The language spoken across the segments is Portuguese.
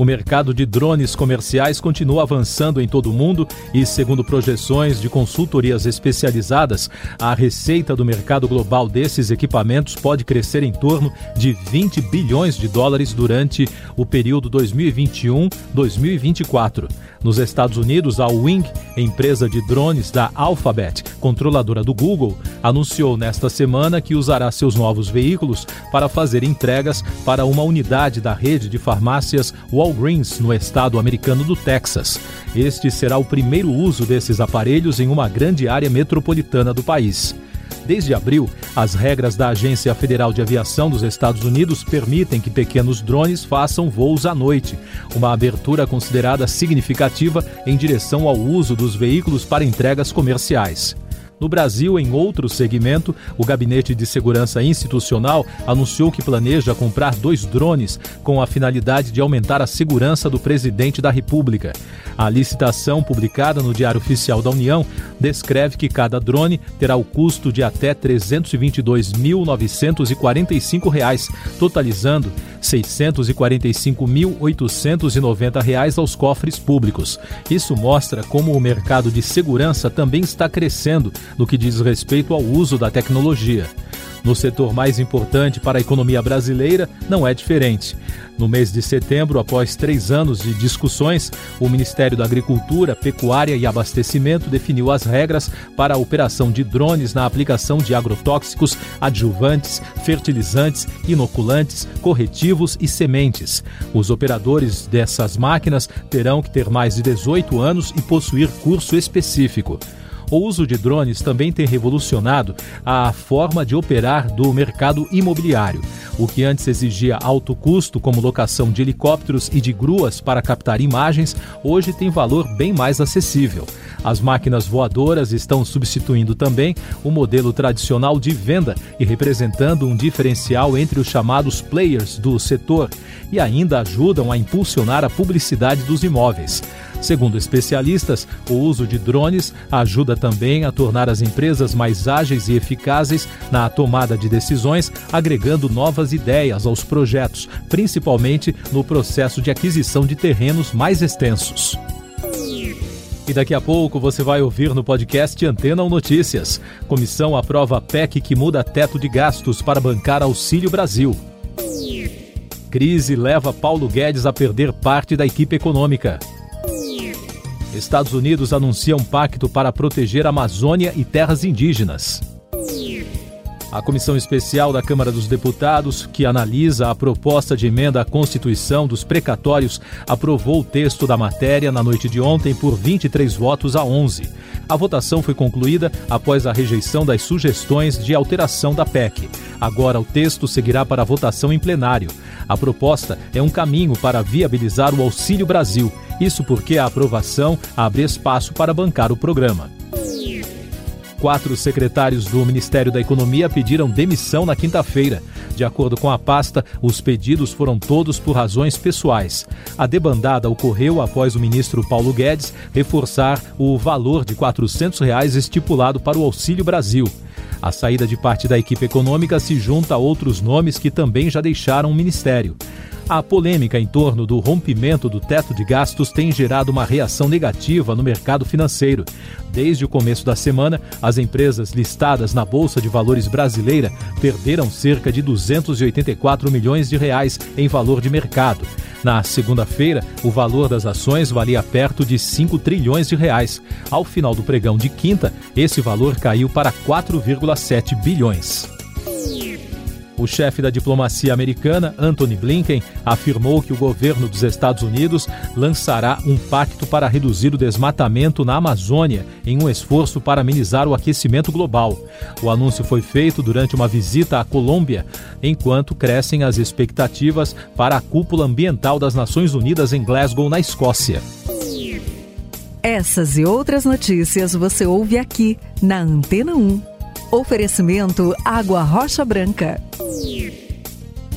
O mercado de drones comerciais continua avançando em todo o mundo e, segundo projeções de consultorias especializadas, a receita do mercado global desses equipamentos pode crescer em torno de 20 bilhões de dólares durante o período 2021-2024. Nos Estados Unidos, a Wing, empresa de drones da Alphabet, controladora do Google, anunciou nesta semana que usará seus novos veículos para fazer entregas para uma unidade da rede de farmácias Walgreens, no estado americano do Texas. Este será o primeiro uso desses aparelhos em uma grande área metropolitana do país. Desde abril, as regras da Agência Federal de Aviação dos Estados Unidos permitem que pequenos drones façam voos à noite, uma abertura considerada significativa em direção ao uso dos veículos para entregas comerciais. No Brasil, em outro segmento, o Gabinete de Segurança Institucional anunciou que planeja comprar dois drones com a finalidade de aumentar a segurança do presidente da República. A licitação, publicada no Diário Oficial da União, descreve que cada drone terá o custo de até R$ 322.945, totalizando R$ 645.890 aos cofres públicos. Isso mostra como o mercado de segurança também está crescendo no que diz respeito ao uso da tecnologia. No setor mais importante para a economia brasileira, não é diferente. No mês de setembro, após três anos de discussões, o Ministério da Agricultura, Pecuária e Abastecimento definiu as regras para a operação de drones na aplicação de agrotóxicos, adjuvantes, fertilizantes, inoculantes, corretivos e sementes. Os operadores dessas máquinas terão que ter mais de 18 anos e possuir curso específico. O uso de drones também tem revolucionado a forma de operar do mercado imobiliário. O que antes exigia alto custo, como locação de helicópteros e de gruas para captar imagens, hoje tem valor bem mais acessível. As máquinas voadoras estão substituindo também o modelo tradicional de venda e representando um diferencial entre os chamados players do setor e ainda ajudam a impulsionar a publicidade dos imóveis. Segundo especialistas, o uso de drones ajuda também a tornar as empresas mais ágeis e eficazes na tomada de decisões, agregando novas ideias aos projetos, principalmente no processo de aquisição de terrenos mais extensos. E daqui a pouco você vai ouvir no podcast Antena ou Notícias. Comissão aprova PEC que muda teto de gastos para bancar Auxílio Brasil. Crise leva Paulo Guedes a perder parte da equipe econômica. Estados Unidos anuncia um pacto para proteger Amazônia e terras indígenas. A Comissão Especial da Câmara dos Deputados, que analisa a proposta de emenda à Constituição dos precatórios, aprovou o texto da matéria na noite de ontem por 23 votos a 11. A votação foi concluída após a rejeição das sugestões de alteração da PEC. Agora o texto seguirá para votação em plenário. A proposta é um caminho para viabilizar o Auxílio Brasil. Isso porque a aprovação abre espaço para bancar o programa. Quatro secretários do Ministério da Economia pediram demissão na quinta-feira. De acordo com a pasta, os pedidos foram todos por razões pessoais. A debandada ocorreu após o ministro Paulo Guedes reforçar o valor de 400 reais estipulado para o Auxílio Brasil. A saída de parte da equipe econômica se junta a outros nomes que também já deixaram o ministério. A polêmica em torno do rompimento do teto de gastos tem gerado uma reação negativa no mercado financeiro. Desde o começo da semana, as empresas listadas na Bolsa de Valores brasileira perderam cerca de 284 milhões de reais em valor de mercado. Na segunda-feira, o valor das ações valia perto de 5 trilhões de reais. Ao final do pregão de quinta, esse valor caiu para 4,7 bilhões. O chefe da diplomacia americana, Anthony Blinken, afirmou que o governo dos Estados Unidos lançará um pacto para reduzir o desmatamento na Amazônia em um esforço para amenizar o aquecimento global. O anúncio foi feito durante uma visita à Colômbia, enquanto crescem as expectativas para a cúpula ambiental das Nações Unidas em Glasgow, na Escócia. Essas e outras notícias você ouve aqui na Antena 1. Oferecimento Água Rocha Branca.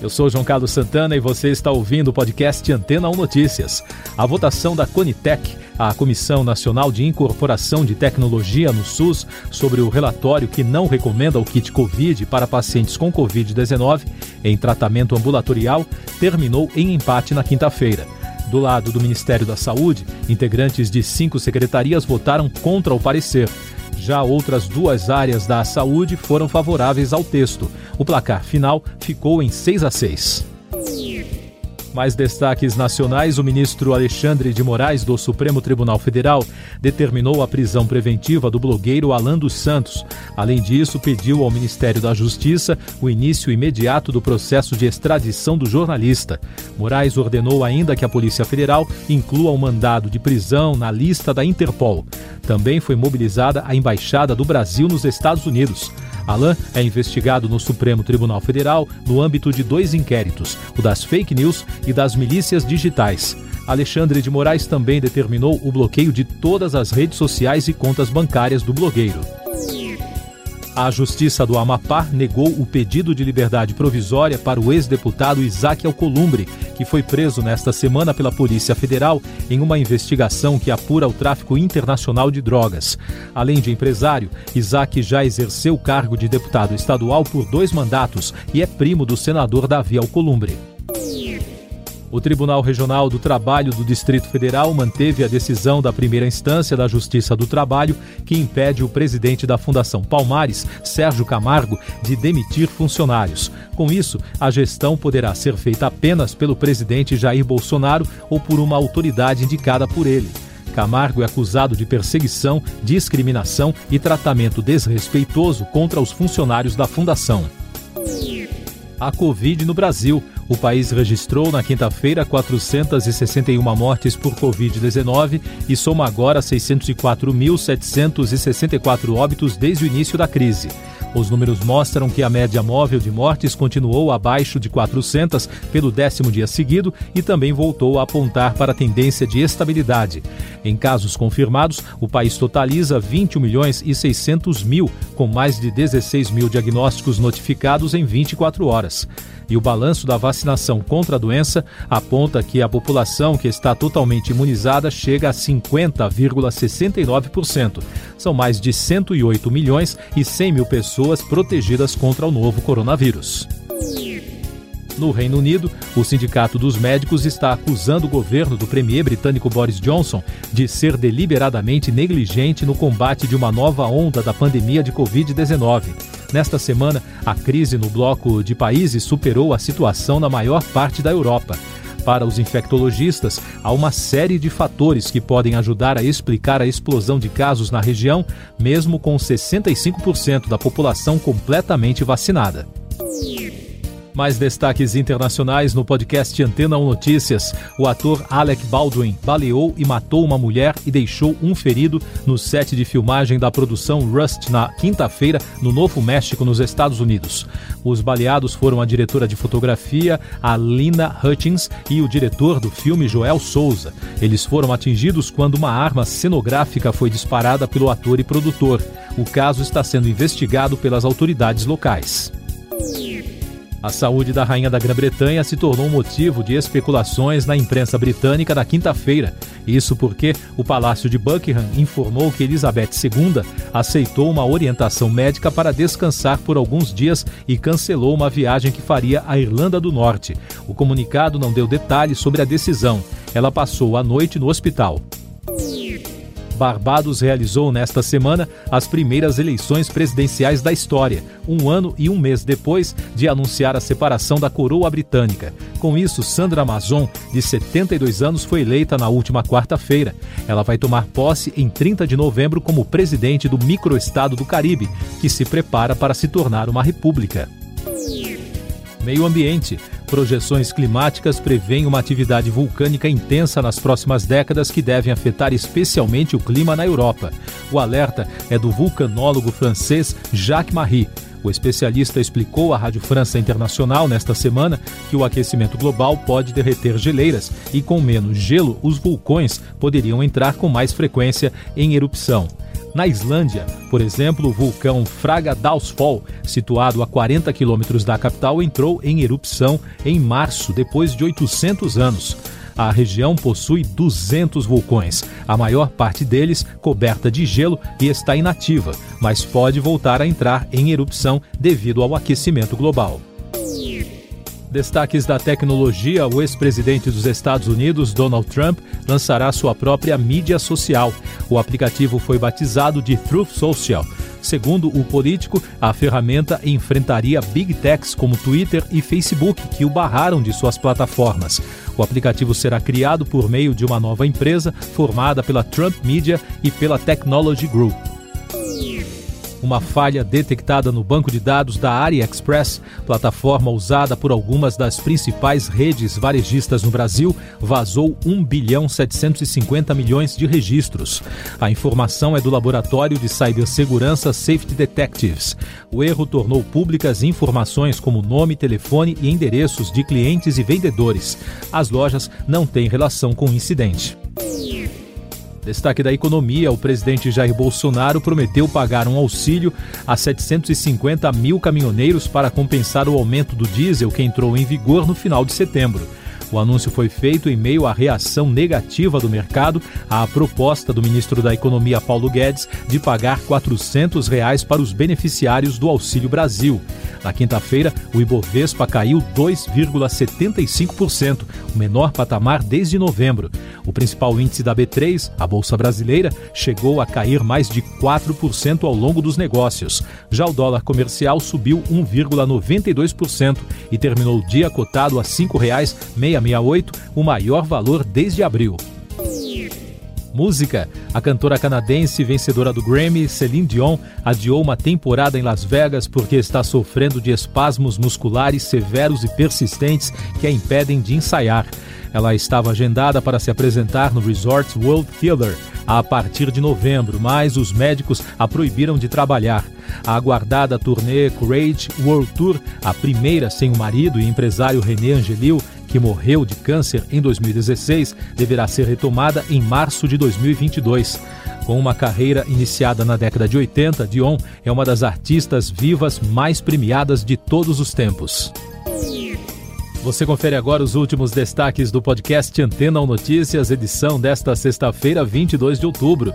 Eu sou João Carlos Santana e você está ouvindo o podcast Antena 1 Notícias. A votação da Conitec, a Comissão Nacional de Incorporação de Tecnologia no SUS, sobre o relatório que não recomenda o kit Covid para pacientes com Covid-19 em tratamento ambulatorial, terminou em empate na quinta-feira. Do lado do Ministério da Saúde, integrantes de cinco secretarias votaram contra o parecer. Já outras duas áreas da saúde foram favoráveis ao texto. O placar final ficou em 6 a 6. Mais destaques nacionais: o ministro Alexandre de Moraes, do Supremo Tribunal Federal, determinou a prisão preventiva do blogueiro Alan dos Santos. Além disso, pediu ao Ministério da Justiça o início imediato do processo de extradição do jornalista. Moraes ordenou ainda que a Polícia Federal inclua o mandado de prisão na lista da Interpol. Também foi mobilizada a Embaixada do Brasil nos Estados Unidos. Alain é investigado no Supremo Tribunal Federal no âmbito de dois inquéritos, o das fake news e das milícias digitais. Alexandre de Moraes também determinou o bloqueio de todas as redes sociais e contas bancárias do blogueiro. A Justiça do Amapá negou o pedido de liberdade provisória para o ex-deputado Isaac Alcolumbre, que foi preso nesta semana pela Polícia Federal em uma investigação que apura o tráfico internacional de drogas. Além de empresário, Isaac já exerceu o cargo de deputado estadual por dois mandatos e é primo do senador Davi Alcolumbre. O Tribunal Regional do Trabalho do Distrito Federal manteve a decisão da primeira instância da Justiça do Trabalho que impede o presidente da Fundação Palmares, Sérgio Camargo, de demitir funcionários. Com isso, a gestão poderá ser feita apenas pelo presidente Jair Bolsonaro ou por uma autoridade indicada por ele. Camargo é acusado de perseguição, discriminação e tratamento desrespeitoso contra os funcionários da fundação. A Covid no Brasil. O país registrou na quinta-feira 461 mortes por Covid-19 e soma agora 604.764 óbitos desde o início da crise. Os números mostram que a média móvel de mortes continuou abaixo de 400 pelo décimo dia seguido e também voltou a apontar para a tendência de estabilidade. Em casos confirmados, o país totaliza 21 milhões e 600 mil, com mais de 16 mil diagnósticos notificados em 24 horas e o balanço da vacinação contra a doença aponta que a população que está totalmente imunizada chega a 50,69%. São mais de 108 milhões e 100 mil pessoas protegidas contra o novo coronavírus. No Reino Unido, o Sindicato dos Médicos está acusando o governo do premier britânico Boris Johnson de ser deliberadamente negligente no combate de uma nova onda da pandemia de Covid-19. Nesta semana, a crise no bloco de países superou a situação na maior parte da Europa. Para os infectologistas, há uma série de fatores que podem ajudar a explicar a explosão de casos na região, mesmo com 65% da população completamente vacinada. Mais destaques internacionais no podcast Antena 1 Notícias. O ator Alec Baldwin baleou e matou uma mulher e deixou um ferido no set de filmagem da produção Rust na quinta-feira no Novo México, nos Estados Unidos. Os baleados foram a diretora de fotografia, a Lina Hutchins, e o diretor do filme, Joel Souza. Eles foram atingidos quando uma arma cenográfica foi disparada pelo ator e produtor. O caso está sendo investigado pelas autoridades locais. A saúde da rainha da Grã-Bretanha se tornou motivo de especulações na imprensa britânica na quinta-feira. Isso porque o Palácio de Buckingham informou que Elizabeth II aceitou uma orientação médica para descansar por alguns dias e cancelou uma viagem que faria à Irlanda do Norte. O comunicado não deu detalhes sobre a decisão. Ela passou a noite no hospital. Barbados realizou nesta semana as primeiras eleições presidenciais da história, um ano e um mês depois de anunciar a separação da coroa britânica. Com isso, Sandra Amazon, de 72 anos, foi eleita na última quarta-feira. Ela vai tomar posse em 30 de novembro como presidente do microestado do Caribe, que se prepara para se tornar uma república. Meio Ambiente. Projeções climáticas prevêem uma atividade vulcânica intensa nas próximas décadas que devem afetar especialmente o clima na Europa. O alerta é do vulcanólogo francês Jacques Marie. O especialista explicou à Rádio França Internacional nesta semana que o aquecimento global pode derreter geleiras e, com menos gelo, os vulcões poderiam entrar com mais frequência em erupção. Na Islândia, por exemplo, o vulcão Fragadausfall situado a 40 quilômetros da capital, entrou em erupção em março, depois de 800 anos. A região possui 200 vulcões, a maior parte deles coberta de gelo e está inativa, mas pode voltar a entrar em erupção devido ao aquecimento global. Destaques da tecnologia: o ex-presidente dos Estados Unidos, Donald Trump, lançará sua própria mídia social. O aplicativo foi batizado de Truth Social. Segundo o político, a ferramenta enfrentaria big techs como Twitter e Facebook, que o barraram de suas plataformas. O aplicativo será criado por meio de uma nova empresa formada pela Trump Media e pela Technology Group. Uma falha detectada no banco de dados da AliExpress, plataforma usada por algumas das principais redes varejistas no Brasil, vazou 1 bilhão 750 milhões de registros. A informação é do laboratório de cibersegurança Safety Detectives. O erro tornou públicas informações como nome, telefone e endereços de clientes e vendedores. As lojas não têm relação com o incidente. Destaque da economia: o presidente Jair Bolsonaro prometeu pagar um auxílio a 750 mil caminhoneiros para compensar o aumento do diesel que entrou em vigor no final de setembro. O anúncio foi feito em meio à reação negativa do mercado à proposta do ministro da Economia Paulo Guedes de pagar 400 reais para os beneficiários do Auxílio Brasil. Na quinta-feira, o Ibovespa caiu 2,75%, o menor patamar desde novembro. O principal índice da B3, a Bolsa Brasileira, chegou a cair mais de 4% ao longo dos negócios. Já o dólar comercial subiu 1,92% e terminou o dia cotado a R$ 5,668, o maior valor desde abril. Música: a cantora canadense vencedora do Grammy, Celine Dion, adiou uma temporada em Las Vegas porque está sofrendo de espasmos musculares severos e persistentes que a impedem de ensaiar. Ela estava agendada para se apresentar no Resort World Theater a partir de novembro, mas os médicos a proibiram de trabalhar. A aguardada turnê Courage World Tour, a primeira sem o marido e empresário René Angelil, que morreu de câncer em 2016, deverá ser retomada em março de 2022. Com uma carreira iniciada na década de 80, Dion é uma das artistas vivas mais premiadas de todos os tempos. Você confere agora os últimos destaques do podcast Antena ou Notícias, edição desta sexta-feira, 22 de outubro.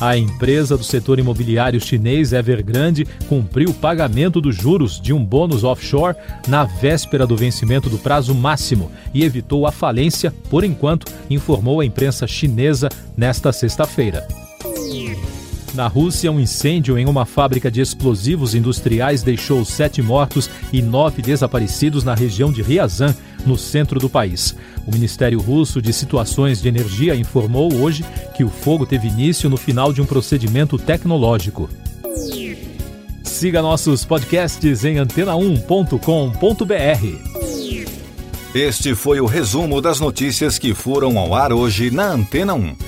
A empresa do setor imobiliário chinês Evergrande cumpriu o pagamento dos juros de um bônus offshore na véspera do vencimento do prazo máximo e evitou a falência, por enquanto, informou a imprensa chinesa nesta sexta-feira. Na Rússia, um incêndio em uma fábrica de explosivos industriais deixou sete mortos e nove desaparecidos na região de Ryazan, no centro do país. O Ministério Russo de Situações de Energia informou hoje que o fogo teve início no final de um procedimento tecnológico. Siga nossos podcasts em antena1.com.br. Este foi o resumo das notícias que foram ao ar hoje na Antena 1.